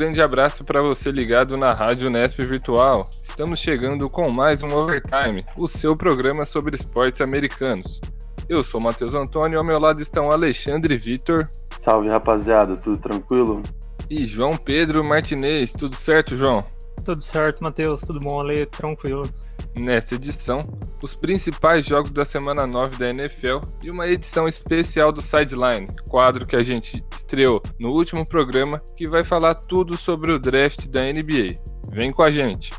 um grande abraço para você ligado na Rádio Nesp Virtual. Estamos chegando com mais um Overtime, o seu programa sobre esportes americanos. Eu sou Matheus Antônio e ao meu lado estão Alexandre Vitor. Salve rapaziada, tudo tranquilo? E João Pedro Martinez, tudo certo, João? Tudo certo, Matheus, tudo bom, Ale? Tranquilo. Nesta edição, os principais jogos da semana 9 da NFL e uma edição especial do Sideline, quadro que a gente estreou no último programa, que vai falar tudo sobre o draft da NBA. Vem com a gente!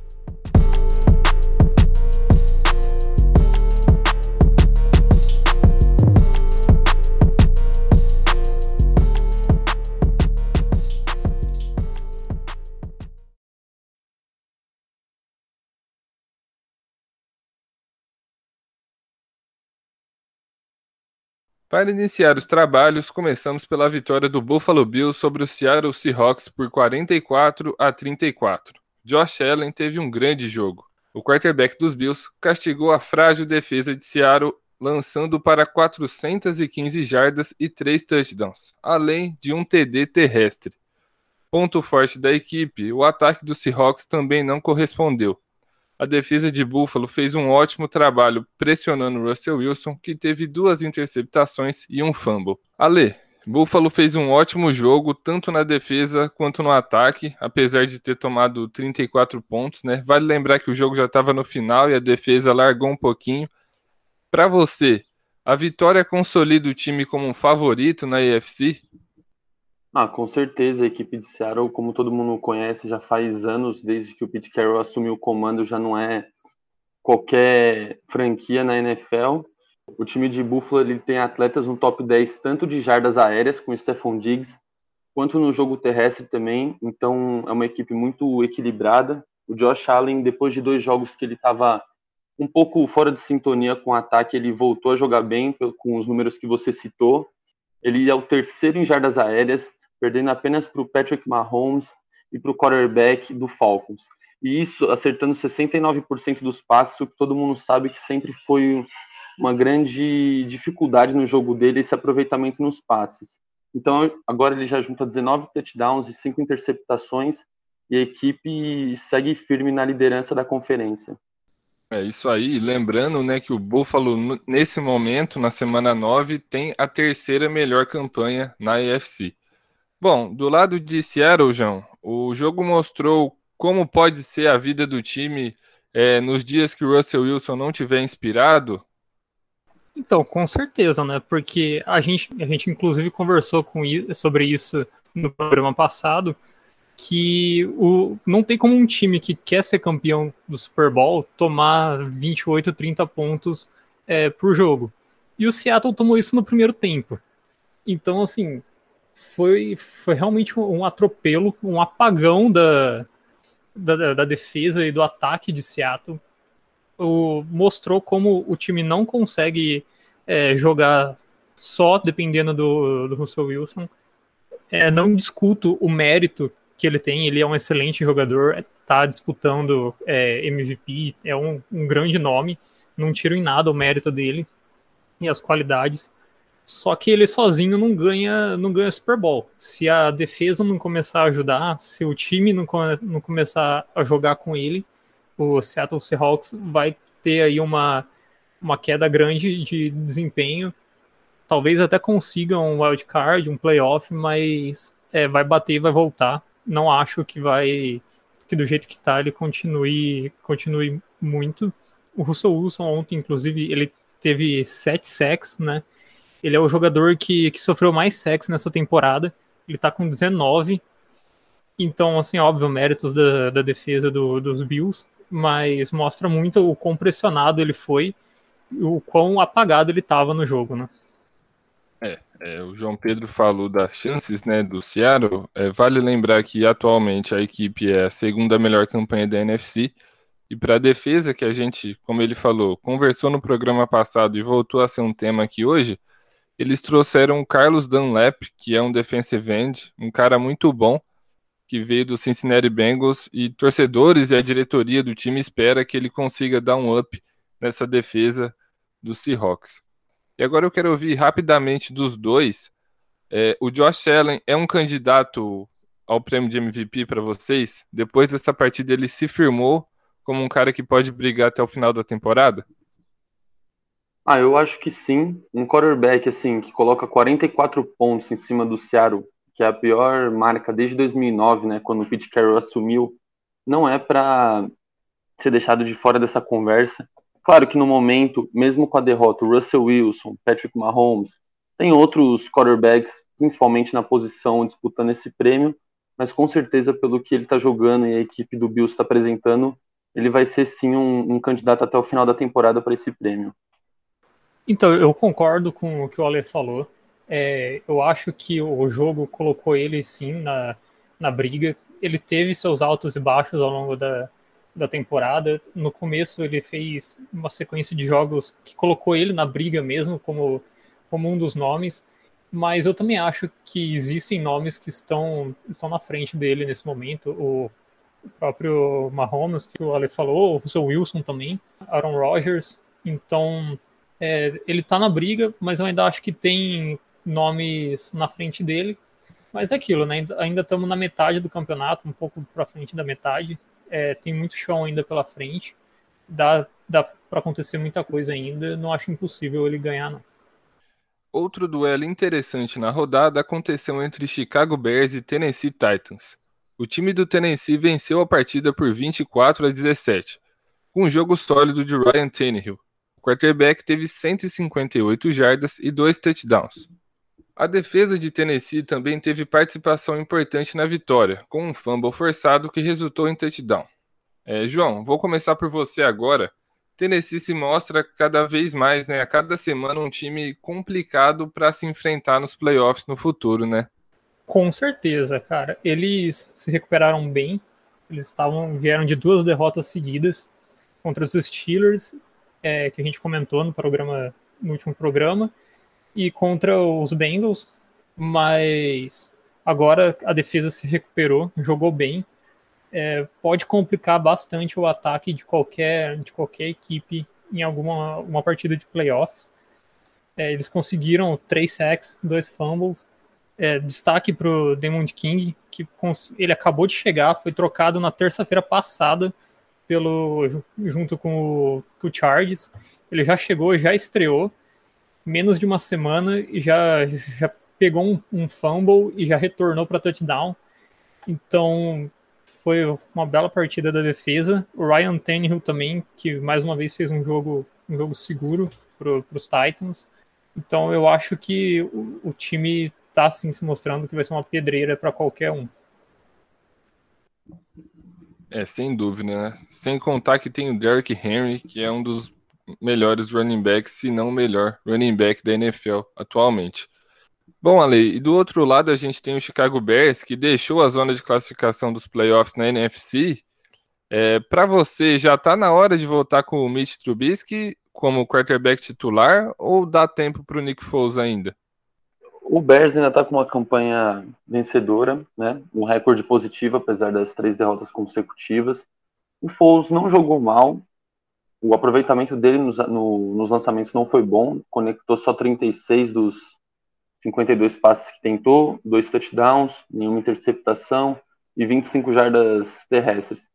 Para iniciar os trabalhos, começamos pela vitória do Buffalo Bills sobre o Seattle Seahawks por 44 a 34. Josh Allen teve um grande jogo. O quarterback dos Bills castigou a frágil defesa de Seattle, lançando para 415 jardas e 3 touchdowns, além de um TD terrestre. Ponto forte da equipe, o ataque dos Seahawks também não correspondeu. A defesa de Buffalo fez um ótimo trabalho pressionando Russell Wilson, que teve duas interceptações e um fumble. Ale, Buffalo fez um ótimo jogo, tanto na defesa quanto no ataque, apesar de ter tomado 34 pontos, né? Vale lembrar que o jogo já estava no final e a defesa largou um pouquinho. Para você, a vitória consolida o time como um favorito na AFC? Ah, com certeza, a equipe de Seattle, como todo mundo conhece, já faz anos, desde que o Pete Carroll assumiu o comando, já não é qualquer franquia na NFL. O time de Buffalo ele tem atletas no top 10, tanto de jardas aéreas, com Stephon Diggs, quanto no jogo terrestre também. Então, é uma equipe muito equilibrada. O Josh Allen, depois de dois jogos que ele estava um pouco fora de sintonia com o ataque, ele voltou a jogar bem, com os números que você citou. Ele é o terceiro em jardas aéreas, perdendo apenas para o Patrick Mahomes e para o quarterback do Falcons. E isso acertando 69% dos passes, o que todo mundo sabe que sempre foi uma grande dificuldade no jogo dele, esse aproveitamento nos passes. Então, agora ele já junta 19 touchdowns e 5 interceptações, e a equipe segue firme na liderança da conferência. É isso aí, lembrando né, que o Buffalo, nesse momento, na semana 9, tem a terceira melhor campanha na AFC. Bom, do lado de Seattle, João, o jogo mostrou como pode ser a vida do time é, nos dias que o Russell Wilson não tiver inspirado? Então, com certeza, né? Porque a gente, a gente inclusive conversou com, sobre isso no programa passado, que o, não tem como um time que quer ser campeão do Super Bowl tomar 28, 30 pontos é, por jogo. E o Seattle tomou isso no primeiro tempo. Então, assim, foi, foi realmente um atropelo, um apagão da, da, da defesa e do ataque de Seattle. O, mostrou como o time não consegue é, jogar só dependendo do, do Russell Wilson. É, não discuto o mérito que ele tem, ele é um excelente jogador, está disputando é, MVP, é um, um grande nome, não tiro em nada o mérito dele e as qualidades só que ele sozinho não ganha, não ganha Super Bowl. Se a defesa não começar a ajudar, se o time não, não começar a jogar com ele, o Seattle Seahawks vai ter aí uma, uma queda grande de desempenho. Talvez até consiga um wild card, um playoff, mas é, vai bater e vai voltar. Não acho que vai que do jeito que tá ele continue continue muito. O Russell Wilson ontem, inclusive, ele teve sete sacks, né? Ele é o jogador que, que sofreu mais sexo nessa temporada. Ele tá com 19. Então, assim, óbvio, méritos da, da defesa do, dos Bills, mas mostra muito o quão pressionado ele foi e o quão apagado ele estava no jogo, né? É, é, o João Pedro falou das chances né, do Seattle. É, vale lembrar que atualmente a equipe é a segunda melhor campanha da NFC. E para a defesa, que a gente, como ele falou, conversou no programa passado e voltou a ser um tema aqui hoje, eles trouxeram o Carlos Dunlap, que é um defensive end, um cara muito bom, que veio do Cincinnati Bengals, e torcedores e a diretoria do time espera que ele consiga dar um up nessa defesa do Seahawks. E agora eu quero ouvir rapidamente dos dois. É, o Josh Allen é um candidato ao prêmio de MVP para vocês? Depois dessa partida ele se firmou como um cara que pode brigar até o final da temporada? Ah, eu acho que sim. Um quarterback assim que coloca 44 pontos em cima do Seattle, que é a pior marca desde 2009, né, quando o Pete Carroll assumiu, não é para ser deixado de fora dessa conversa. Claro que no momento, mesmo com a derrota, Russell Wilson, Patrick Mahomes, tem outros quarterbacks, principalmente na posição disputando esse prêmio, mas com certeza pelo que ele está jogando e a equipe do Bills está apresentando, ele vai ser sim um, um candidato até o final da temporada para esse prêmio. Então, eu concordo com o que o Ale falou. É, eu acho que o jogo colocou ele sim na, na briga. Ele teve seus altos e baixos ao longo da, da temporada. No começo ele fez uma sequência de jogos que colocou ele na briga mesmo como, como um dos nomes, mas eu também acho que existem nomes que estão, estão na frente dele nesse momento. O próprio Mahomes, que o Ale falou, o Russell Wilson também, Aaron Rodgers. Então, é, ele tá na briga, mas eu ainda acho que tem nomes na frente dele. Mas é aquilo, né? Ainda estamos na metade do campeonato, um pouco para frente da metade é, tem muito chão ainda pela frente, dá, dá para acontecer muita coisa ainda, não acho impossível ele ganhar, não. Outro duelo interessante na rodada aconteceu entre Chicago Bears e Tennessee Titans. O time do Tennessee venceu a partida por 24 a 17, com um jogo sólido de Ryan Tannehill. Quarterback teve 158 jardas e dois touchdowns. A defesa de Tennessee também teve participação importante na vitória, com um fumble forçado que resultou em touchdown. É, João, vou começar por você agora. Tennessee se mostra cada vez mais, né, a cada semana, um time complicado para se enfrentar nos playoffs no futuro, né? Com certeza, cara. Eles se recuperaram bem. Eles estavam vieram de duas derrotas seguidas contra os Steelers, é, que a gente comentou no programa no último programa, e contra os Bengals, mas agora a defesa se recuperou, jogou bem. É, pode complicar bastante o ataque de qualquer, de qualquer equipe em alguma uma partida de playoffs. É, eles conseguiram três sacks, dois fumbles. É, destaque para o Demond King, que ele acabou de chegar, foi trocado na terça-feira passada pelo junto com o, com o Chargers. Ele já chegou, já estreou menos de uma semana e já, já pegou um, um fumble e já retornou para touchdown. Então foi uma bela partida da defesa. O Ryan Tannehill também, que mais uma vez fez um jogo, um jogo seguro para os Titans. Então eu acho que o, o time está sim se mostrando que vai ser uma pedreira para qualquer um. É, sem dúvida, né? Sem contar que tem o Derrick Henry, que é um dos melhores running backs, se não o melhor running back da NFL atualmente. Bom, Ale, e do outro lado a gente tem o Chicago Bears, que deixou a zona de classificação dos playoffs na NFC. É, Para você, já está na hora de voltar com o Mitch Trubisky como quarterback titular ou dá tempo para o Nick Foles ainda? O Bears ainda está com uma campanha vencedora, né? um recorde positivo, apesar das três derrotas consecutivas. O Foles não jogou mal, o aproveitamento dele nos, no, nos lançamentos não foi bom, conectou só 36 dos 52 passes que tentou, dois touchdowns, nenhuma interceptação e 25 jardas terrestres.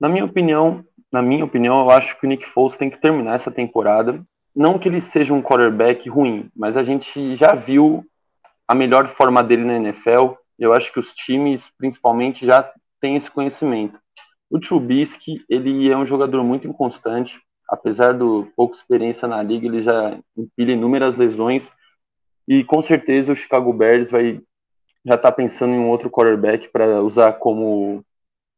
Na minha opinião, na minha opinião, eu acho que o Nick Foles tem que terminar essa temporada. Não que ele seja um quarterback ruim, mas a gente já viu a melhor forma dele na NFL. Eu acho que os times, principalmente, já têm esse conhecimento. O Trubisky, ele é um jogador muito inconstante, apesar do pouca experiência na liga, ele já empilha inúmeras lesões e com certeza o Chicago Bears vai já tá pensando em um outro quarterback para usar como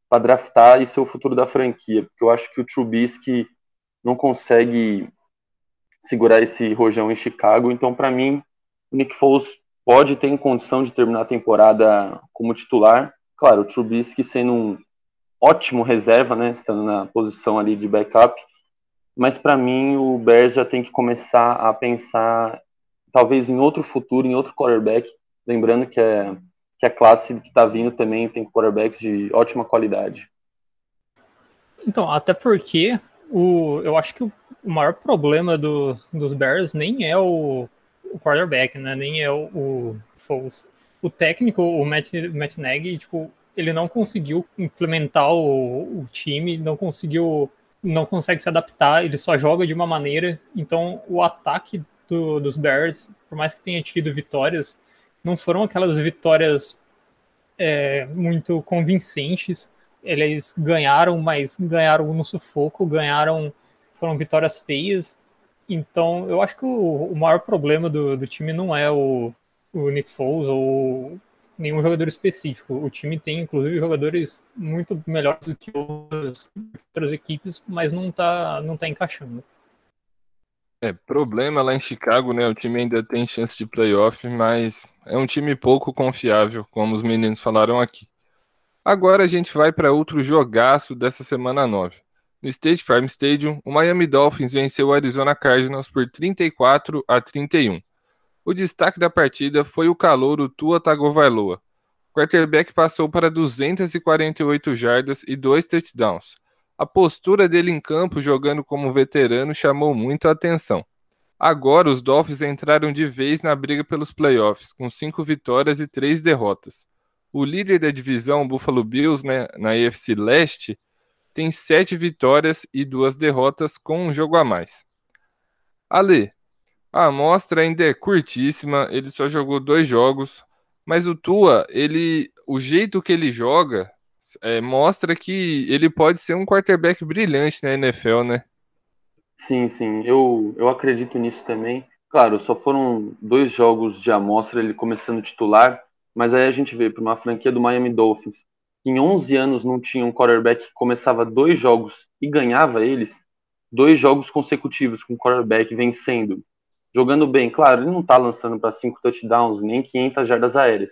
para draftar e ser o futuro da franquia, porque eu acho que o Trubisky não consegue segurar esse rojão em Chicago, então para mim o Nick Foles pode ter condição de terminar a temporada como titular. Claro, o Trubisky sendo um ótimo reserva, né, estando na posição ali de backup. Mas para mim o Bears já tem que começar a pensar talvez em outro futuro, em outro quarterback, lembrando que é que a classe que está vindo também tem quarterbacks de ótima qualidade. Então, até porque o, eu acho que o, maior problema do, dos Bears nem é o, o quarterback, né? nem é o, o Foles. o técnico, o Matt, Matt Nagy, tipo, ele não conseguiu implementar o, o time, não conseguiu, não consegue se adaptar, ele só joga de uma maneira. Então, o ataque do, dos Bears, por mais que tenha tido vitórias, não foram aquelas vitórias é, muito convincentes. Eles ganharam, mas ganharam no sufoco, ganharam, foram vitórias feias. Então, eu acho que o, o maior problema do, do time não é o, o Nick Foles ou nenhum jogador específico. O time tem, inclusive, jogadores muito melhores do que outras, outras equipes, mas não está não tá encaixando. É, problema lá em Chicago, né? O time ainda tem chance de playoff, mas é um time pouco confiável, como os meninos falaram aqui. Agora a gente vai para outro jogaço dessa semana 9. No State Farm Stadium, o Miami Dolphins venceu o Arizona Cardinals por 34 a 31. O destaque da partida foi o calouro Tua Tagovailoa. O quarterback passou para 248 jardas e dois touchdowns. A postura dele em campo, jogando como veterano, chamou muito a atenção. Agora, os Dolphins entraram de vez na briga pelos playoffs, com cinco vitórias e três derrotas. O líder da divisão, Buffalo Bills, né, na AFC Leste, tem sete vitórias e duas derrotas com um jogo a mais. Ale, a amostra ainda é curtíssima, ele só jogou dois jogos, mas o Tua, ele, o jeito que ele joga é, mostra que ele pode ser um quarterback brilhante na NFL, né? Sim, sim, eu, eu acredito nisso também. Claro, só foram dois jogos de amostra, ele começando titular, mas aí a gente vê para uma franquia do Miami Dolphins, em 11 anos não tinha um quarterback que começava dois jogos e ganhava eles, dois jogos consecutivos com o quarterback vencendo jogando bem. Claro, ele não está lançando para cinco touchdowns, nem 500 jardas aéreas.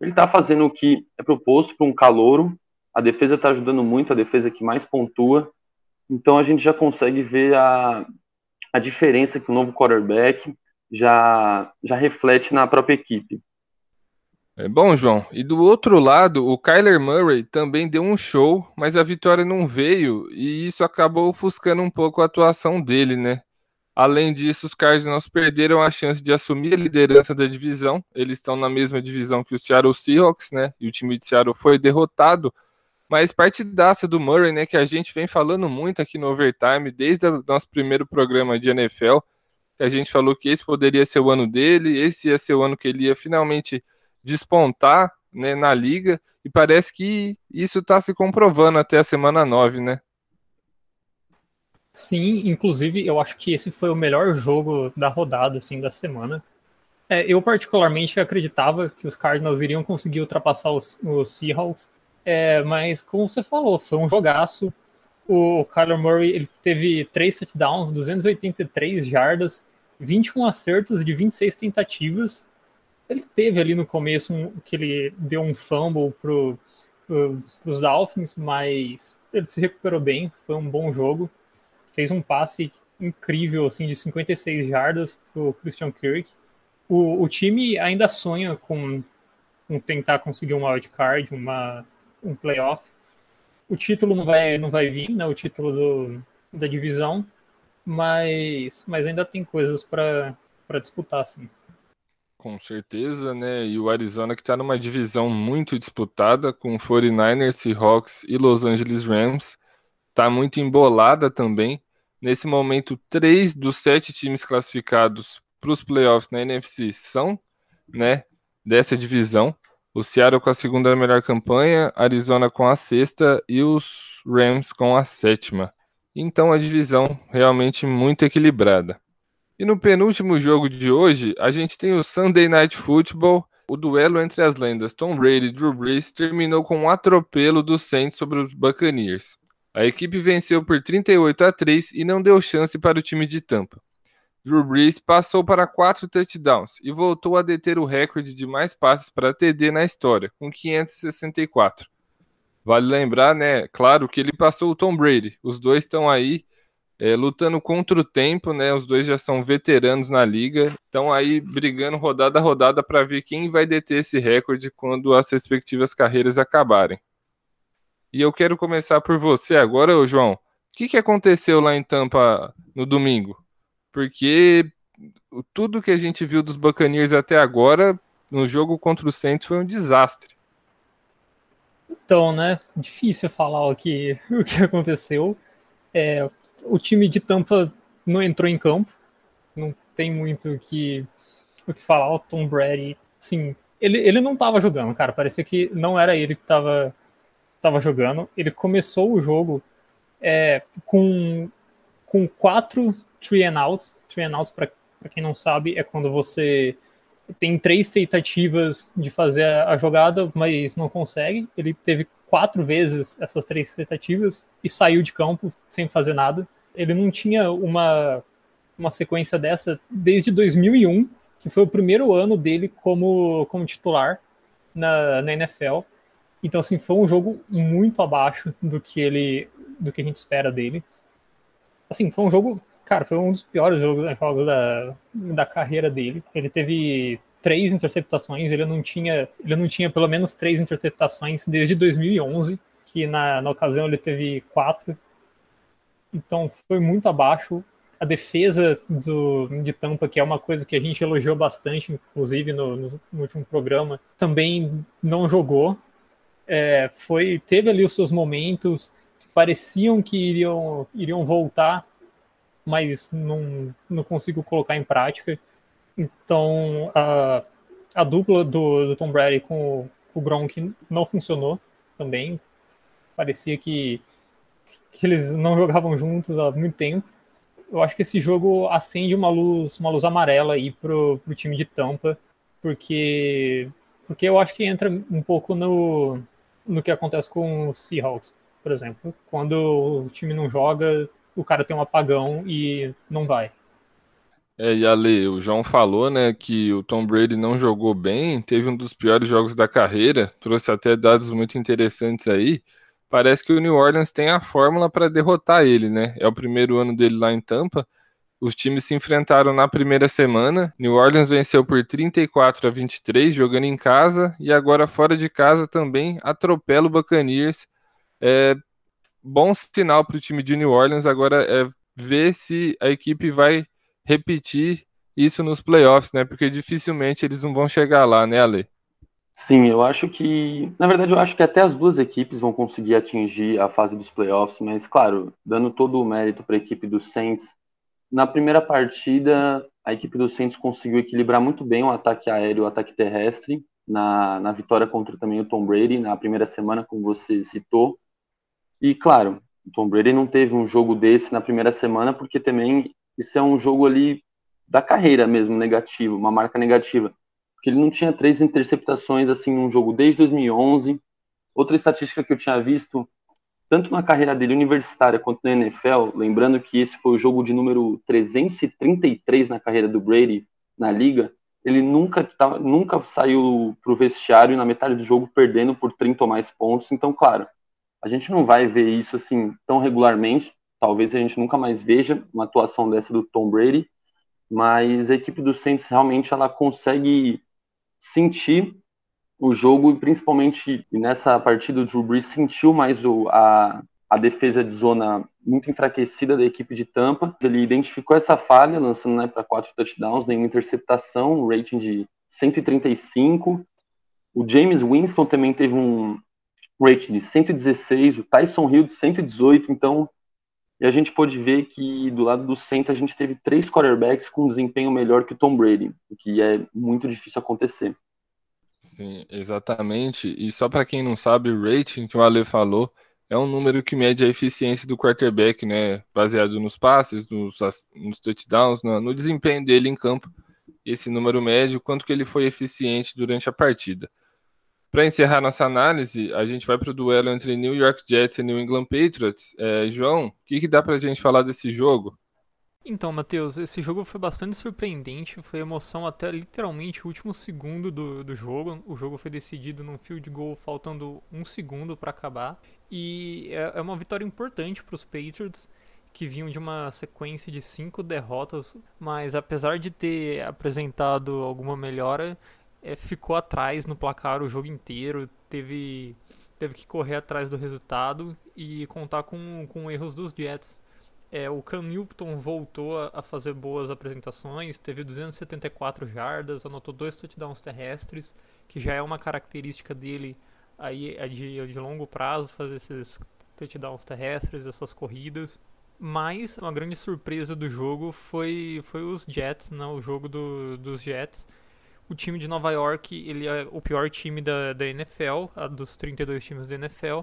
Ele está fazendo o que é proposto para um calouro. A defesa está ajudando muito, a defesa que mais pontua. Então a gente já consegue ver a, a diferença que o novo quarterback já, já reflete na própria equipe. É bom, João. E do outro lado, o Kyler Murray também deu um show, mas a vitória não veio e isso acabou ofuscando um pouco a atuação dele, né? Além disso, os Cardinals perderam a chance de assumir a liderança da divisão. Eles estão na mesma divisão que o Seattle Seahawks, né? E o time de Seattle foi derrotado. Mas partidaça do Murray, né? Que a gente vem falando muito aqui no Overtime, desde o nosso primeiro programa de NFL. Que a gente falou que esse poderia ser o ano dele, esse ia ser o ano que ele ia finalmente despontar né, na liga. E parece que isso está se comprovando até a semana 9, né? Sim, inclusive eu acho que esse foi o melhor jogo da rodada, assim, da semana. É, eu particularmente acreditava que os Cardinals iriam conseguir ultrapassar os, os Seahawks, é, mas como você falou, foi um jogaço. O Kyler Murray ele teve três touchdowns, 283 jardas, 21 acertos de 26 tentativas. Ele teve ali no começo um, que ele deu um fumble para pro, os Dolphins, mas ele se recuperou bem, foi um bom jogo fez um passe incrível assim de 56 jardas pro Christian Kirk. O, o time ainda sonha com, com tentar conseguir um wild card, uma um playoff. O título não vai não vai vir, né? O título do, da divisão, mas mas ainda tem coisas para para disputar assim. Com certeza, né? E o Arizona que está numa divisão muito disputada com 49ers, Seahawks e Los Angeles Rams está muito embolada também. Nesse momento, três dos sete times classificados para os playoffs na NFC são né, dessa divisão. O Seattle com a segunda melhor campanha, Arizona com a sexta e os Rams com a sétima. Então a divisão realmente muito equilibrada. E no penúltimo jogo de hoje, a gente tem o Sunday Night Football. O duelo entre as lendas Tom Brady e Drew Brees terminou com um atropelo do Saints sobre os Buccaneers. A equipe venceu por 38 a 3 e não deu chance para o time de Tampa. Drew Brees passou para quatro touchdowns e voltou a deter o recorde de mais passes para TD na história, com 564. Vale lembrar, né, claro, que ele passou o Tom Brady. Os dois estão aí é, lutando contra o tempo, né? Os dois já são veteranos na liga, estão aí brigando rodada a rodada para ver quem vai deter esse recorde quando as respectivas carreiras acabarem. E eu quero começar por você agora, João. O que, que aconteceu lá em Tampa no domingo? Porque tudo que a gente viu dos Buccaneers até agora no jogo contra o Saints foi um desastre. Então, né? Difícil falar o que, o que aconteceu. É, o time de Tampa não entrou em campo. Não tem muito o que, o que falar. O Tom Brady, sim, ele, ele não estava jogando, cara. Parecia que não era ele que estava tava jogando. Ele começou o jogo é, com, com quatro three and outs. Three and outs, para quem não sabe, é quando você tem três tentativas de fazer a jogada, mas não consegue. Ele teve quatro vezes essas três tentativas e saiu de campo sem fazer nada. Ele não tinha uma, uma sequência dessa desde 2001, que foi o primeiro ano dele como, como titular na, na NFL. Então, assim, foi um jogo muito abaixo do que ele do que a gente espera dele. Assim, foi um jogo Cara, foi um dos piores jogos, jogos da, da carreira dele. Ele teve três interceptações, ele não tinha, ele não tinha pelo menos três interceptações desde 2011, que na, na ocasião ele teve quatro. Então foi muito abaixo. A defesa do, de Tampa, que é uma coisa que a gente elogiou bastante, inclusive no, no, no último programa, também não jogou. É, foi teve ali os seus momentos que pareciam que iriam, iriam voltar mas não, não consigo colocar em prática. Então, a, a dupla do, do Tom Brady com o, com o Gronk não funcionou também. Parecia que, que eles não jogavam juntos há muito tempo. Eu acho que esse jogo acende uma luz, uma luz amarela aí pro, pro time de Tampa, porque porque eu acho que entra um pouco no, no que acontece com o Seahawks, por exemplo. Quando o time não joga, o cara tem um apagão e não vai. É, e Ale, o João falou, né, que o Tom Brady não jogou bem, teve um dos piores jogos da carreira, trouxe até dados muito interessantes aí. Parece que o New Orleans tem a fórmula para derrotar ele, né? É o primeiro ano dele lá em Tampa. Os times se enfrentaram na primeira semana. New Orleans venceu por 34 a 23, jogando em casa, e agora fora de casa também atropela o Buccaneers. É, bom sinal para o time de New Orleans agora é ver se a equipe vai repetir isso nos playoffs, né? Porque dificilmente eles não vão chegar lá, né, Ale? Sim, eu acho que, na verdade, eu acho que até as duas equipes vão conseguir atingir a fase dos playoffs, mas claro, dando todo o mérito para a equipe do Saints, na primeira partida a equipe do Saints conseguiu equilibrar muito bem o ataque aéreo e o ataque terrestre na, na vitória contra também o Tom Brady na primeira semana, como você citou. E claro, o Tom Brady não teve um jogo desse na primeira semana, porque também isso é um jogo ali da carreira mesmo negativo, uma marca negativa. Porque ele não tinha três interceptações assim num jogo desde 2011. Outra estatística que eu tinha visto, tanto na carreira dele universitária quanto na NFL, lembrando que esse foi o jogo de número 333 na carreira do Brady na liga, ele nunca, tá, nunca saiu para o vestiário na metade do jogo perdendo por 30 ou mais pontos. Então, claro, a gente não vai ver isso assim tão regularmente. Talvez a gente nunca mais veja uma atuação dessa do Tom Brady, mas a equipe do Saints realmente ela consegue sentir o jogo e principalmente nessa partida o Drew Brees sentiu mais o, a, a defesa de zona muito enfraquecida da equipe de Tampa. Ele identificou essa falha, lançando né, para quatro touchdowns, nenhuma interceptação, um rating de 135. O James Winston também teve um, rate de 116, o Tyson Hill de 118, então e a gente pôde ver que do lado do Saints a gente teve três quarterbacks com desempenho melhor que o Tom Brady, o que é muito difícil acontecer. Sim, exatamente. E só para quem não sabe, o rating que o Ale falou é um número que mede a eficiência do quarterback, né? Baseado nos passes, nos, nos touchdowns, no, no desempenho dele em campo. Esse número mede o quanto que ele foi eficiente durante a partida. Para encerrar nossa análise, a gente vai para o duelo entre New York Jets e New England Patriots. É, João, o que, que dá para a gente falar desse jogo? Então, Matheus, esse jogo foi bastante surpreendente, foi emoção até literalmente o último segundo do, do jogo. O jogo foi decidido num field goal faltando um segundo para acabar. E é, é uma vitória importante para os Patriots, que vinham de uma sequência de cinco derrotas, mas apesar de ter apresentado alguma melhora, é, ficou atrás no placar o jogo inteiro, teve, teve que correr atrás do resultado e contar com, com erros dos Jets. É, o Cam Newton voltou a, fazer boas apresentações, teve 274 jardas, anotou dois touchdowns terrestres, que já é uma característica dele aí é de, de longo prazo fazer esses touchdowns terrestres, essas corridas. Mas uma grande surpresa do jogo foi, foi os Jets, né, o jogo do, dos Jets. O time de Nova York ele é o pior time da, da NFL, dos 32 times da NFL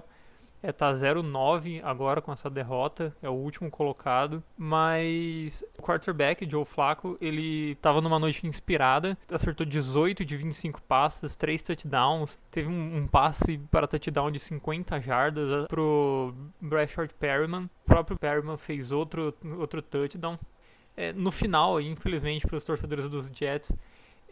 é, tá 0-9 agora com essa derrota, é o último colocado, mas o quarterback, Joe Flacco, ele tava numa noite inspirada, acertou 18 de 25 passes, 3 touchdowns, teve um, um passe para touchdown de 50 jardas eh, pro Brashard Perryman, o próprio Perryman fez outro, outro touchdown. É, no final, infelizmente, para os torcedores dos Jets,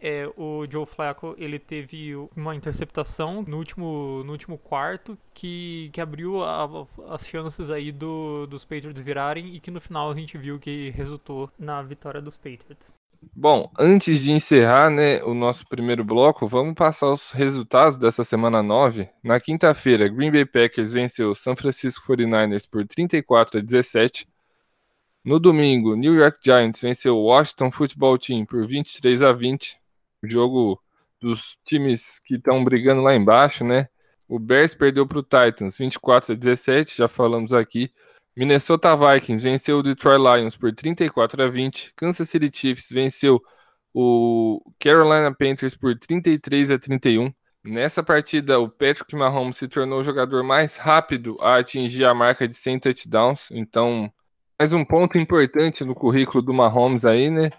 é, o Joe Flacco ele teve uma interceptação no último, no último quarto que, que abriu a, as chances aí do, dos Patriots virarem e que no final a gente viu que resultou na vitória dos Patriots. Bom, antes de encerrar né, o nosso primeiro bloco, vamos passar os resultados dessa semana 9. Na quinta-feira, Green Bay Packers venceu San Francisco 49ers por 34 a 17. No domingo, New York Giants venceu Washington Football Team por 23 a 20 jogo dos times que estão brigando lá embaixo, né? O Bears perdeu para o Titans 24 a 17, já falamos aqui. Minnesota Vikings venceu o Detroit Lions por 34 a 20. Kansas City Chiefs venceu o Carolina Panthers por 33 a 31. Nessa partida, o Patrick Mahomes se tornou o jogador mais rápido a atingir a marca de 100 touchdowns. Então, mais um ponto importante no currículo do Mahomes aí, né?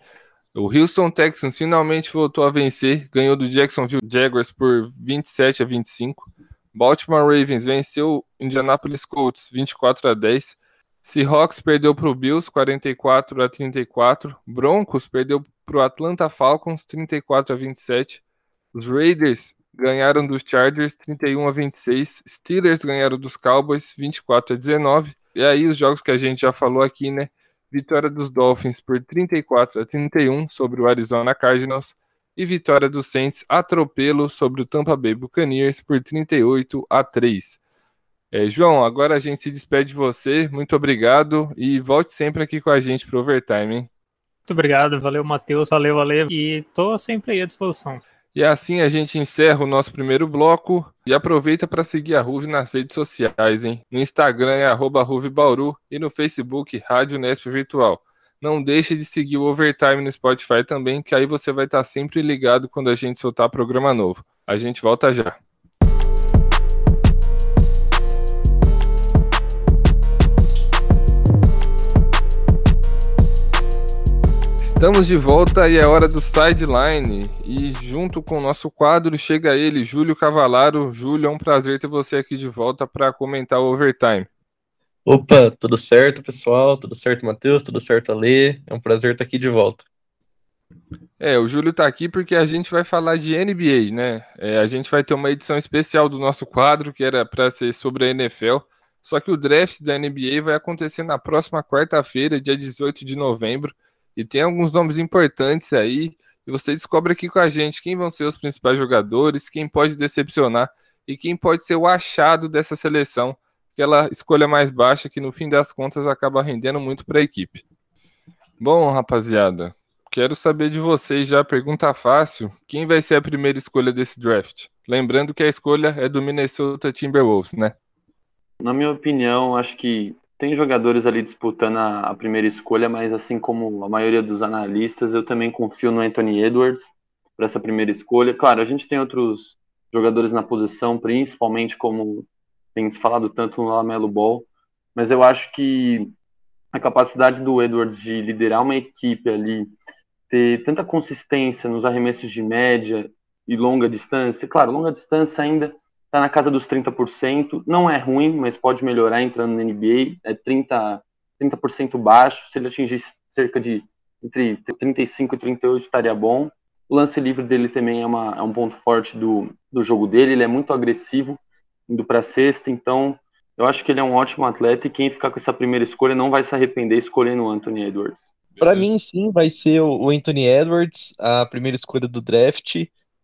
O Houston Texans finalmente voltou a vencer, ganhou do Jacksonville Jaguars por 27 a 25. Baltimore Ravens venceu Indianapolis Colts 24 a 10. Seahawks perdeu para o Bills 44 a 34. Broncos perdeu para o Atlanta Falcons 34 a 27. Os Raiders ganharam dos Chargers 31 a 26. Steelers ganharam dos Cowboys 24 a 19. E aí os jogos que a gente já falou aqui, né? Vitória dos Dolphins por 34 a 31 sobre o Arizona Cardinals e vitória dos Saints atropelo sobre o Tampa Bay Buccaneers por 38 a 3. É, João, agora a gente se despede de você. Muito obrigado e volte sempre aqui com a gente para o Overtime, hein? Muito obrigado, valeu Matheus, valeu, valeu e tô sempre à disposição. E assim a gente encerra o nosso primeiro bloco e aproveita para seguir a Ruve nas redes sociais, hein? No Instagram é arroba Bauru e no Facebook Rádio Nesp Virtual. Não deixe de seguir o Overtime no Spotify também, que aí você vai estar sempre ligado quando a gente soltar programa novo. A gente volta já. Estamos de volta e é hora do sideline. E junto com o nosso quadro chega ele, Júlio Cavalaro. Júlio, é um prazer ter você aqui de volta para comentar o overtime. Opa, tudo certo, pessoal? Tudo certo, Matheus? Tudo certo, Ale? É um prazer estar aqui de volta. É, o Júlio está aqui porque a gente vai falar de NBA, né? É, a gente vai ter uma edição especial do nosso quadro que era para ser sobre a NFL. Só que o draft da NBA vai acontecer na próxima quarta-feira, dia 18 de novembro. E tem alguns nomes importantes aí. E você descobre aqui com a gente quem vão ser os principais jogadores, quem pode decepcionar e quem pode ser o achado dessa seleção, aquela escolha mais baixa que no fim das contas acaba rendendo muito para a equipe. Bom, rapaziada, quero saber de vocês já, pergunta fácil, quem vai ser a primeira escolha desse draft? Lembrando que a escolha é do Minnesota Timberwolves, né? Na minha opinião, acho que tem jogadores ali disputando a, a, primeira escolha, mas assim como a maioria dos analistas, eu também confio no Anthony Edwards para essa primeira escolha. Claro, a gente tem outros jogadores na posição, principalmente como tem se falado tanto no Lamelo Ball, mas eu acho que a capacidade do Edwards de liderar uma equipe ali, ter tanta consistência nos arremessos de média e longa distância, claro, longa distância ainda está na casa dos 30%, não é ruim, mas pode melhorar entrando na NBA, é 30%, 30 baixo, se ele atingir cerca de entre 35 e 38 estaria bom. O lance livre dele também é, uma, é um ponto forte do, do jogo dele, ele é muito agressivo, indo para a cesta, então eu acho que ele é um ótimo atleta e quem ficar com essa primeira escolha não vai se arrepender escolhendo o Anthony Edwards. Para mim, sim, vai ser o Anthony Edwards, a primeira escolha do draft.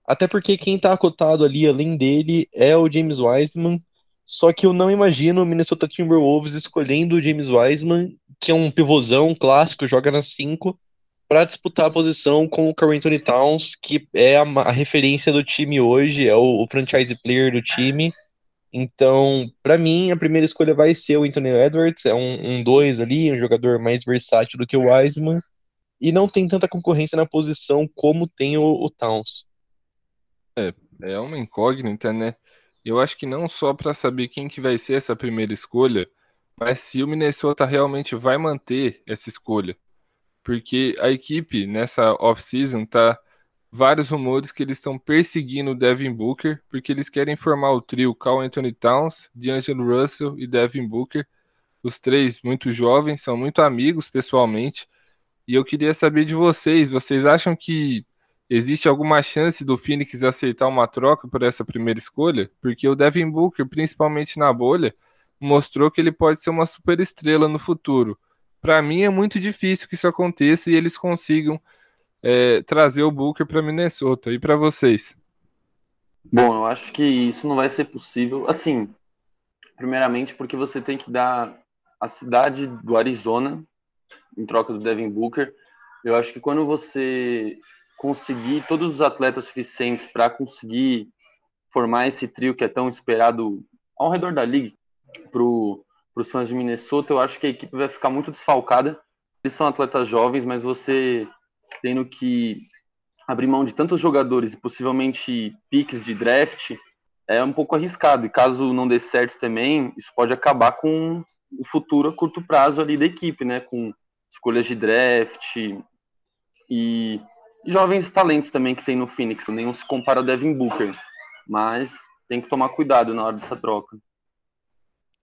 Até porque quem tá acotado ali, além dele, é o James Wiseman. Só que eu não imagino o Minnesota Timberwolves escolhendo o James Wiseman que é um pivôzão clássico, joga na 5, para disputar a posição com o Carl Towns, que é a, a referência do time hoje, é o, o franchise player do time. Então, para mim, a primeira escolha vai ser o Anthony Edwards, é um 2 um ali, um jogador mais versátil do que o Wiseman, e não tem tanta concorrência na posição como tem o, o Towns. É, é uma incógnita, né? Eu acho que não só para saber quem que vai ser essa primeira escolha, mas se o Minnesota realmente vai manter essa escolha. Porque a equipe nessa off-season tá vários rumores que eles estão perseguindo o Devin Booker, porque eles querem formar o trio Carl Anthony Towns, D'Angelo Russell e Devin Booker. Os três muito jovens, são muito amigos pessoalmente. E eu queria saber de vocês, vocês acham que existe alguma chance do Phoenix aceitar uma troca por essa primeira escolha? Porque o Devin Booker, principalmente na bolha, mostrou que ele pode ser uma super estrela no futuro. Para mim é muito difícil que isso aconteça e eles consigam é, trazer o Booker para Minnesota. E para vocês? Bom, eu acho que isso não vai ser possível. Assim, primeiramente porque você tem que dar a cidade do Arizona em troca do Devin Booker. Eu acho que quando você conseguir todos os atletas suficientes para conseguir formar esse trio que é tão esperado ao redor da liga para os fãs de Minnesota, eu acho que a equipe vai ficar muito desfalcada. Eles são atletas jovens, mas você tendo que abrir mão de tantos jogadores e possivelmente piques de draft é um pouco arriscado. E caso não dê certo também, isso pode acabar com o futuro a curto prazo ali da equipe, né? Com escolhas de draft e jovens talentos também que tem no Phoenix. Nenhum se compara ao Devin Booker, mas tem que tomar cuidado na hora dessa troca.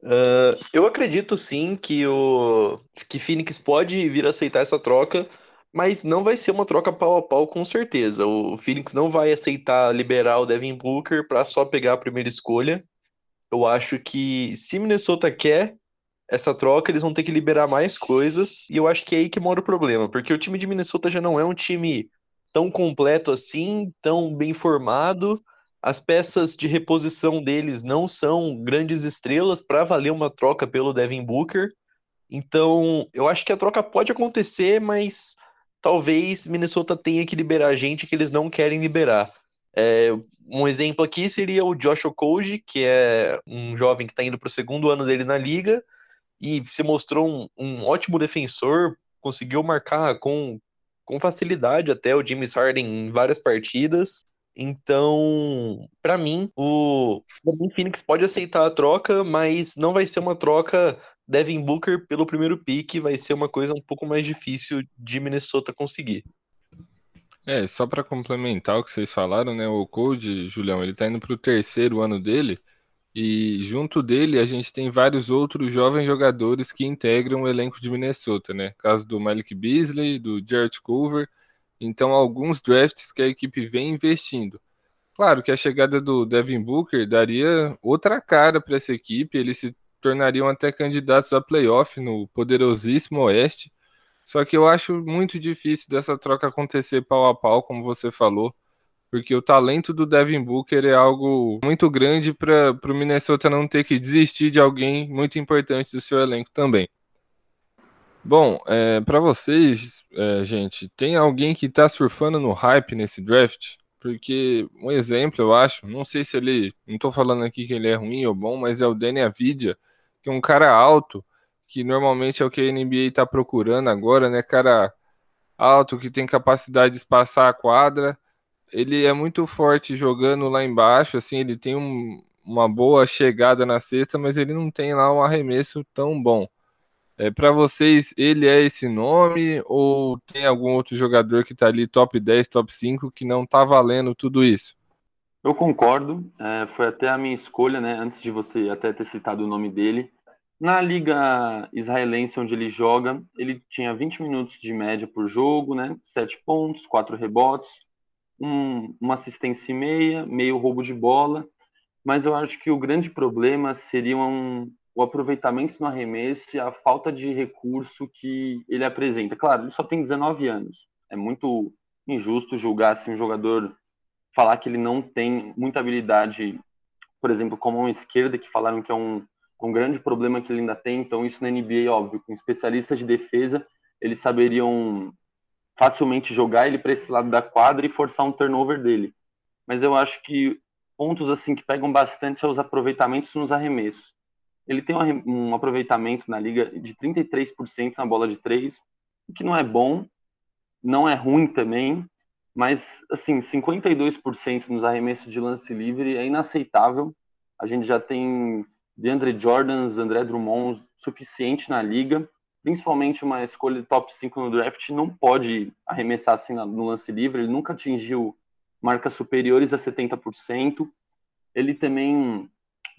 Uh, eu acredito sim que o que Phoenix pode vir aceitar essa troca, mas não vai ser uma troca pau a pau com certeza. O Phoenix não vai aceitar liberar o Devin Booker para só pegar a primeira escolha. Eu acho que se Minnesota quer essa troca, eles vão ter que liberar mais coisas, e eu acho que é aí que mora o problema, porque o time de Minnesota já não é um time tão completo assim, tão bem formado. As peças de reposição deles não são grandes estrelas para valer uma troca pelo Devin Booker. Então, eu acho que a troca pode acontecer, mas talvez Minnesota tenha que liberar gente que eles não querem liberar. É, um exemplo aqui seria o Josh Okoji, que é um jovem que está indo para o segundo ano dele na liga e se mostrou um, um, ótimo defensor, conseguiu marcar com, com facilidade até o James Harden em várias partidas. Então, para mim, o Phoenix pode aceitar a troca, mas não vai ser uma troca Devin Booker pelo primeiro pick vai ser uma coisa um pouco mais difícil de Minnesota conseguir. É, só para complementar o que vocês falaram, né? O Code, Julião, ele tá indo pro terceiro ano dele e junto dele a gente tem vários outros jovens jogadores que integram o elenco de Minnesota, né? Caso do Malik Beasley, do Jared Culver. Então, alguns drafts que a equipe vem investindo. Claro que a chegada do Devin Booker daria outra cara para essa equipe, ele se tornariam até candidatos a playoff no poderosíssimo Oeste. Só que eu acho muito difícil dessa troca acontecer pau a pau, como você falou, porque o talento do Devin Booker é algo muito grande para o Minnesota não ter que desistir de alguém muito importante do seu elenco também. Bom, é, para vocês, é, gente, tem alguém que está surfando no hype nesse draft? Porque um exemplo, eu acho, não sei se ele, não estou falando aqui que ele é ruim ou bom, mas é o Danny Avidia, que é um cara alto, que normalmente é o que a NBA está procurando agora, né? Cara alto, que tem capacidade de espaçar a quadra. Ele é muito forte jogando lá embaixo, assim, ele tem um, uma boa chegada na cesta, mas ele não tem lá um arremesso tão bom. É, para vocês, ele é esse nome ou tem algum outro jogador que está ali top 10, top 5 que não está valendo tudo isso? Eu concordo, é, foi até a minha escolha, né? Antes de você até ter citado o nome dele. Na liga israelense onde ele joga, ele tinha 20 minutos de média por jogo, né? 7 pontos, 4 rebotes, um, uma assistência e meia, meio roubo de bola. Mas eu acho que o grande problema seria um, o aproveitamento no arremesso e a falta de recurso que ele apresenta. Claro, ele só tem 19 anos. É muito injusto julgar assim, um jogador falar que ele não tem muita habilidade, por exemplo, como a esquerda, que falaram que é um um grande problema que ele ainda tem. Então, isso na NBA, óbvio, com especialistas de defesa, eles saberiam facilmente jogar ele para esse lado da quadra e forçar um turnover dele. Mas eu acho que pontos assim que pegam bastante são os aproveitamentos nos arremessos. Ele tem um aproveitamento na liga de 33% na bola de três, o que não é bom, não é ruim também, mas assim, 52% nos arremessos de lance livre é inaceitável. A gente já tem DeAndre Jordans, André Drummond suficiente na liga, principalmente uma escolha de top 5 no draft não pode arremessar assim no lance livre, ele nunca atingiu marcas superiores a 70%. Ele também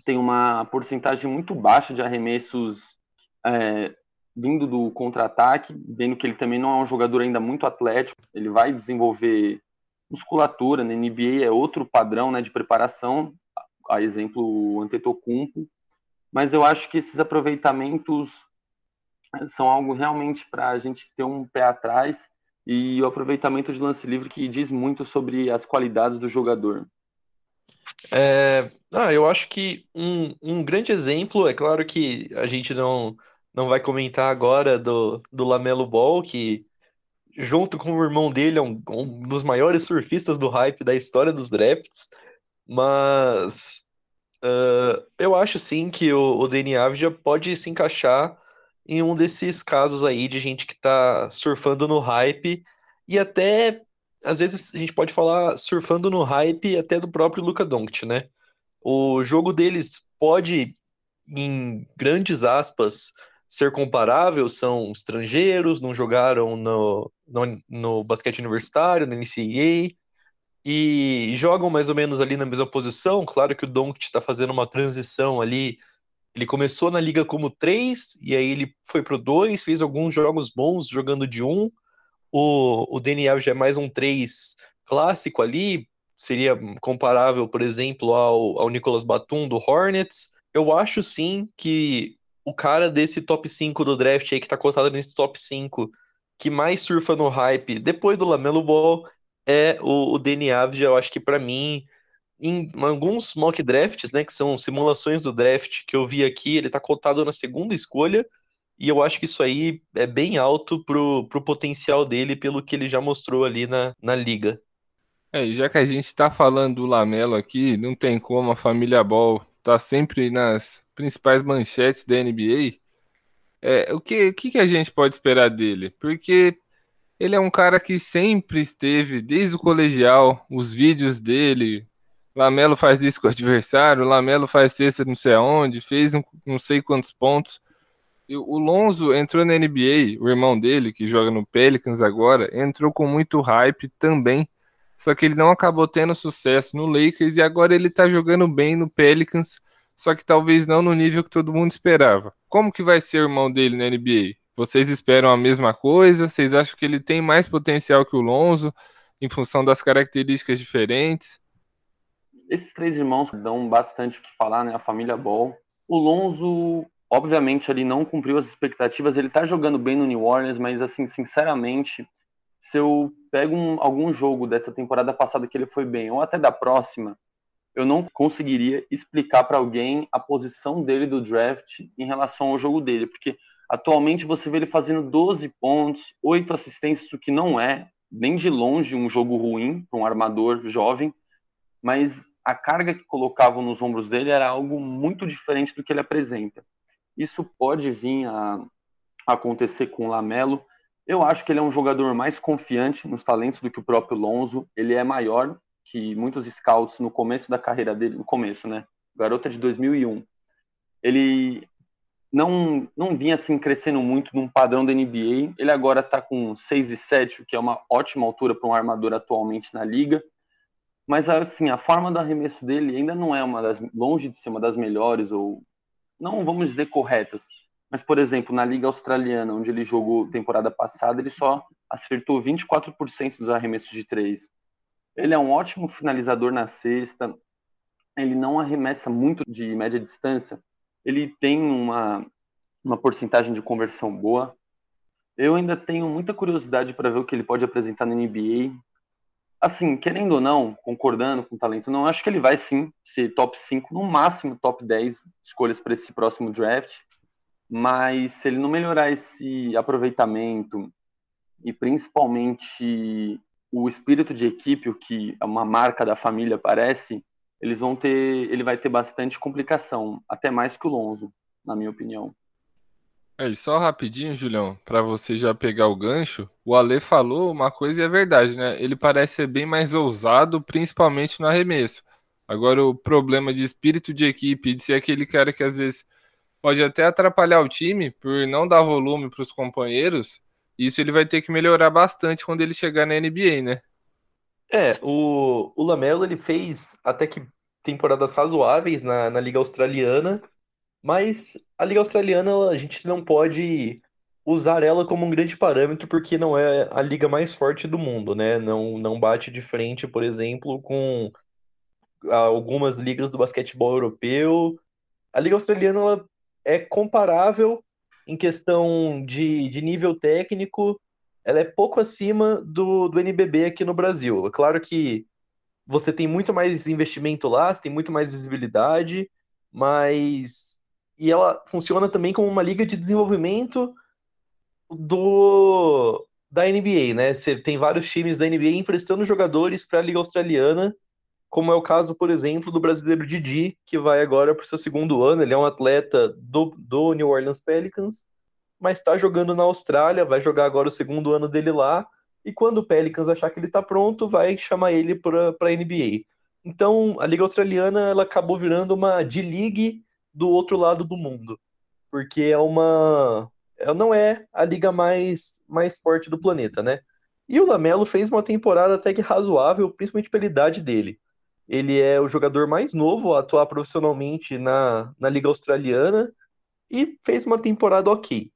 tem uma porcentagem muito baixa de arremessos é, vindo do contra-ataque, vendo que ele também não é um jogador ainda muito atlético, ele vai desenvolver musculatura, na NBA é outro padrão né, de preparação, a exemplo o Antetokounmpo, mas eu acho que esses aproveitamentos são algo realmente para a gente ter um pé atrás e o aproveitamento de lance livre que diz muito sobre as qualidades do jogador. É, ah, eu acho que um, um grande exemplo, é claro que a gente não, não vai comentar agora do, do Lamelo Ball, que junto com o irmão dele é um, um dos maiores surfistas do hype da história dos drafts, mas uh, eu acho sim que o, o Dani Avdija pode se encaixar em um desses casos aí de gente que tá surfando no hype e até às vezes a gente pode falar surfando no hype até do próprio Luka Doncic, né? O jogo deles pode, em grandes aspas, ser comparável, são estrangeiros, não jogaram no, no, no basquete universitário, no NCAA, e jogam mais ou menos ali na mesma posição. Claro que o Doncic está fazendo uma transição ali ele começou na liga como 3, e aí ele foi pro 2, fez alguns jogos bons jogando de 1. Um. O, o Daniel já é mais um 3 clássico ali, seria comparável, por exemplo, ao, ao Nicolas Batum do Hornets. Eu acho sim que o cara desse top 5 do draft aí, que tá cotado nesse top 5, que mais surfa no hype depois do Lamelo Ball, é o, o Danny Avdia. Eu acho que para mim em alguns mock drafts, né, que são simulações do draft que eu vi aqui, ele está cotado na segunda escolha, e eu acho que isso aí é bem alto pro, pro potencial dele, pelo que ele já mostrou ali na, na liga. É, e já que a gente está falando do Lamelo aqui, não tem como a família Ball tá sempre nas principais manchetes da NBA. É, o que, que, que a gente pode esperar dele? Porque ele é um cara que sempre esteve, desde o colegial, os vídeos dele, Lamelo faz isso com o adversário, Lamelo faz cesta não sei aonde, fez não sei quantos pontos. E o Lonzo entrou na NBA, o irmão dele, que joga no Pelicans agora, entrou com muito hype também. Só que ele não acabou tendo sucesso no Lakers e agora ele tá jogando bem no Pelicans, só que talvez não no nível que todo mundo esperava. Como que vai ser o irmão dele na NBA? Vocês esperam a mesma coisa? Vocês acham que ele tem mais potencial que o Lonzo em função das características diferentes? Esses três irmãos dão bastante o que falar, né? A família Ball. O Lonzo, obviamente, ele não cumpriu as expectativas. Ele tá jogando bem no New Orleans, mas, assim, sinceramente, se eu pego um, algum jogo dessa temporada passada que ele foi bem, ou até da próxima, eu não conseguiria explicar para alguém a posição dele do draft em relação ao jogo dele, porque atualmente você vê ele fazendo 12 pontos, 8 assistências, o que não é nem de longe um jogo ruim para um armador jovem, mas a carga que colocavam nos ombros dele era algo muito diferente do que ele apresenta. Isso pode vir a acontecer com o Lamelo. Eu acho que ele é um jogador mais confiante nos talentos do que o próprio Lonzo. Ele é maior que muitos scouts no começo da carreira dele, no começo, né? Garota de 2001. Ele não não vinha assim crescendo muito num padrão da NBA. Ele agora está com 6 e 7, o que é uma ótima altura para um armador atualmente na liga. Mas assim, a forma do arremesso dele ainda não é uma das longe de ser uma das melhores ou não vamos dizer corretas. Mas por exemplo, na liga australiana, onde ele jogou temporada passada, ele só acertou 24% dos arremessos de três. Ele é um ótimo finalizador na cesta. Ele não arremessa muito de média distância. Ele tem uma uma porcentagem de conversão boa. Eu ainda tenho muita curiosidade para ver o que ele pode apresentar na NBA assim, querendo ou não, concordando com o talento, não acho que ele vai sim ser top 5, no máximo top 10 escolhas para esse próximo draft. Mas se ele não melhorar esse aproveitamento e principalmente o espírito de equipe, o que é uma marca da família parece, eles vão ter, ele vai ter bastante complicação, até mais que o Lonzo, na minha opinião. É, só rapidinho, Julião, para você já pegar o gancho, o Ale falou uma coisa e é verdade, né? Ele parece ser bem mais ousado, principalmente no arremesso. Agora, o problema de espírito de equipe, de ser aquele cara que às vezes pode até atrapalhar o time por não dar volume para os companheiros, isso ele vai ter que melhorar bastante quando ele chegar na NBA, né? É, o, o Lamelo ele fez até que temporadas razoáveis na, na Liga Australiana, mas a Liga Australiana, a gente não pode usar ela como um grande parâmetro, porque não é a liga mais forte do mundo, né? Não, não bate de frente, por exemplo, com algumas ligas do basquetebol europeu. A Liga Australiana ela é comparável em questão de, de nível técnico, ela é pouco acima do, do NBB aqui no Brasil. É claro que você tem muito mais investimento lá, você tem muito mais visibilidade, mas e ela funciona também como uma liga de desenvolvimento do da NBA, né? Você tem vários times da NBA emprestando jogadores para a liga australiana, como é o caso, por exemplo, do brasileiro Didi, que vai agora para o seu segundo ano. Ele é um atleta do, do New Orleans Pelicans, mas está jogando na Austrália, vai jogar agora o segundo ano dele lá. E quando o Pelicans achar que ele está pronto, vai chamar ele para a NBA. Então, a Liga Australiana ela acabou virando uma D-League do outro lado do mundo, porque é uma não é a liga mais mais forte do planeta, né? E o Lamelo fez uma temporada até que razoável, principalmente pela idade dele. Ele é o jogador mais novo a atuar profissionalmente na, na Liga Australiana e fez uma temporada ok.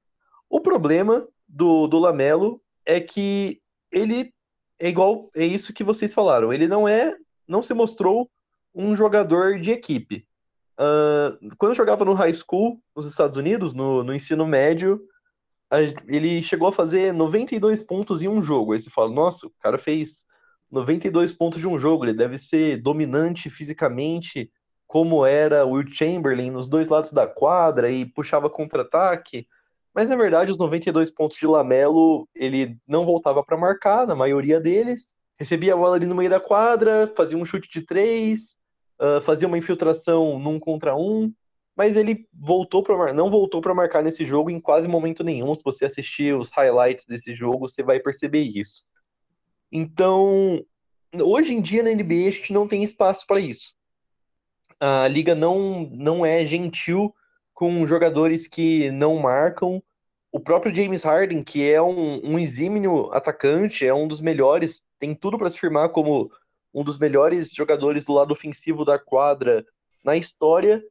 O problema do, do Lamelo é que ele é igual, é isso que vocês falaram. Ele não é, não se mostrou um jogador de equipe. Uh, quando eu jogava no high school, nos Estados Unidos, no, no ensino médio, a, ele chegou a fazer 92 pontos em um jogo. Aí você fala, nossa, o cara fez 92 pontos de um jogo, ele deve ser dominante fisicamente, como era o Will Chamberlain nos dois lados da quadra e puxava contra-ataque. Mas na verdade, os 92 pontos de Lamelo, ele não voltava para marcar, na maioria deles. Recebia a bola ali no meio da quadra, fazia um chute de três, uh, fazia uma infiltração num contra um, mas ele voltou para não voltou para marcar nesse jogo em quase momento nenhum. Se você assistir os highlights desse jogo, você vai perceber isso. Então, hoje em dia na NBA a gente não tem espaço para isso. A liga não não é gentil com jogadores que não marcam. O próprio James Harden, que é um, um exímio atacante, é um dos melhores, tem tudo para se firmar como um dos melhores jogadores do lado ofensivo da quadra na história,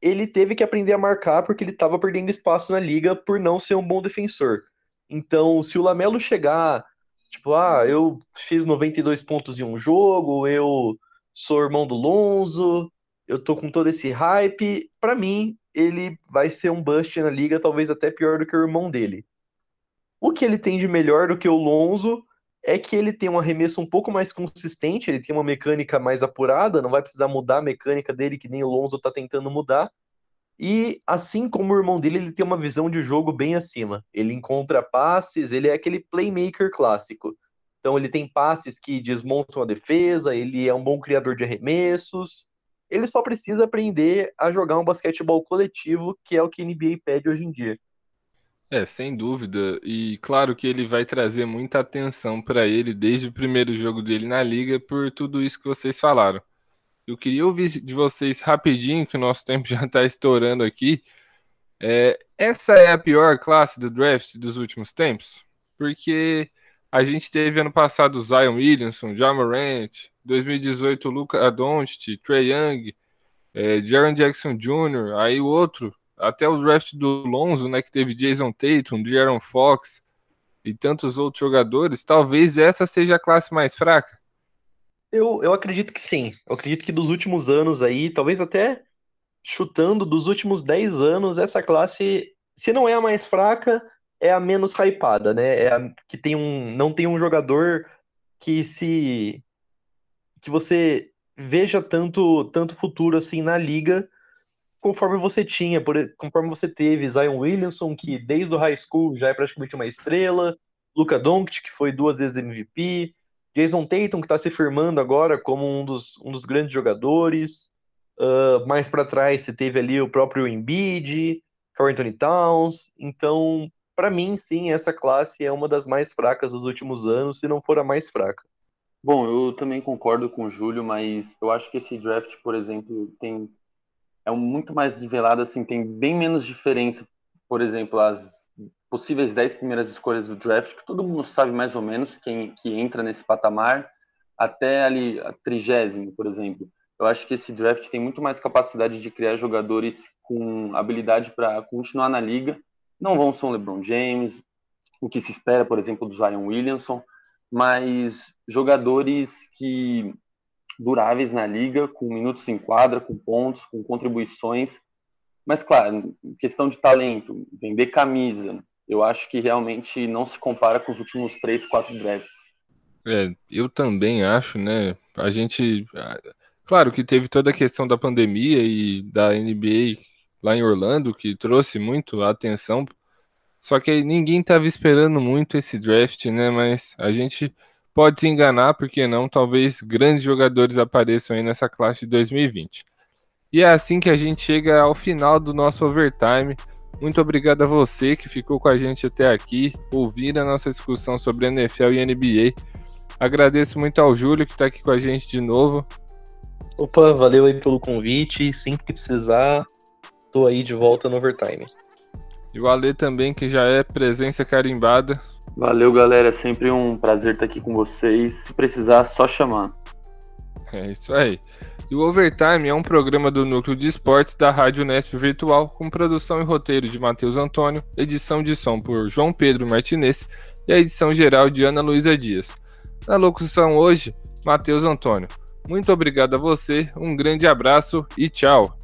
ele teve que aprender a marcar porque ele estava perdendo espaço na liga por não ser um bom defensor. Então, se o Lamelo chegar, tipo, ah, eu fiz 92 pontos em um jogo, eu sou irmão do Lonzo, eu tô com todo esse hype, para mim, ele vai ser um bust na liga, talvez até pior do que o irmão dele. O que ele tem de melhor do que o Lonzo é que ele tem um arremesso um pouco mais consistente, ele tem uma mecânica mais apurada, não vai precisar mudar a mecânica dele, que nem o Lonzo está tentando mudar. E assim como o irmão dele, ele tem uma visão de jogo bem acima. Ele encontra passes, ele é aquele playmaker clássico. Então ele tem passes que desmontam a defesa, ele é um bom criador de arremessos. Ele só precisa aprender a jogar um basquetebol coletivo, que é o que a NBA pede hoje em dia. É, sem dúvida. E claro que ele vai trazer muita atenção para ele desde o primeiro jogo dele na liga por tudo isso que vocês falaram. Eu queria ouvir de vocês rapidinho, que o nosso tempo já está estourando aqui. É, essa é a pior classe do draft dos últimos tempos? Porque a gente teve ano passado o Zion Williamson, John Morant, 2018 o Luca Doncic, Trey Young, é, Jaron Jackson Jr., aí o outro, até o draft do Lonzo, né, que teve Jason Tatum, De'Aaron Fox e tantos outros jogadores, talvez essa seja a classe mais fraca? Eu, eu acredito que sim. Eu acredito que dos últimos anos aí, talvez até chutando dos últimos 10 anos, essa classe, se não é a mais fraca, é a menos hypada, né? É a que tem um, não tem um jogador que se que você veja tanto tanto futuro assim na liga conforme você tinha, por, conforme você teve Zion Williamson, que desde o high school já é praticamente uma estrela, Luca Doncic, que foi duas vezes MVP, Jason Tatum, que está se firmando agora como um dos, um dos grandes jogadores, uh, mais para trás você teve ali o próprio Embiid, Carl Anthony Towns, então, para mim, sim, essa classe é uma das mais fracas dos últimos anos, se não for a mais fraca. Bom, eu também concordo com o Júlio, mas eu acho que esse draft, por exemplo, tem é muito mais nivelado, assim, tem bem menos diferença, por exemplo, as possíveis 10 primeiras escolhas do draft, que todo mundo sabe mais ou menos quem que entra nesse patamar, até ali a trigésimo, por exemplo. Eu acho que esse draft tem muito mais capacidade de criar jogadores com habilidade para continuar na liga. Não vão ser o LeBron James, o que se espera, por exemplo, do Zion Williamson, mas jogadores que duráveis na liga, com minutos em quadra, com pontos, com contribuições. Mas, claro, questão de talento, vender camisa, eu acho que realmente não se compara com os últimos três, quatro drafts. É, eu também acho, né? A gente. Claro que teve toda a questão da pandemia e da NBA lá em Orlando, que trouxe muito a atenção. Só que ninguém estava esperando muito esse draft, né? Mas a gente pode se enganar, porque não? Talvez grandes jogadores apareçam aí nessa classe de 2020. E é assim que a gente chega ao final do nosso overtime. Muito obrigado a você que ficou com a gente até aqui, ouvindo a nossa discussão sobre NFL e NBA. Agradeço muito ao Júlio que está aqui com a gente de novo. Opa, valeu aí pelo convite. Sempre que precisar, tô aí de volta no overtime. E o Ale também, que já é presença carimbada. Valeu, galera. É sempre um prazer estar aqui com vocês. Se precisar, só chamar. É isso aí. E o Overtime é um programa do Núcleo de Esportes da Rádio Nesp Virtual, com produção e roteiro de Matheus Antônio, edição de som por João Pedro Martinez e a edição geral de Ana Luísa Dias. Na locução hoje, Matheus Antônio. Muito obrigado a você, um grande abraço e tchau!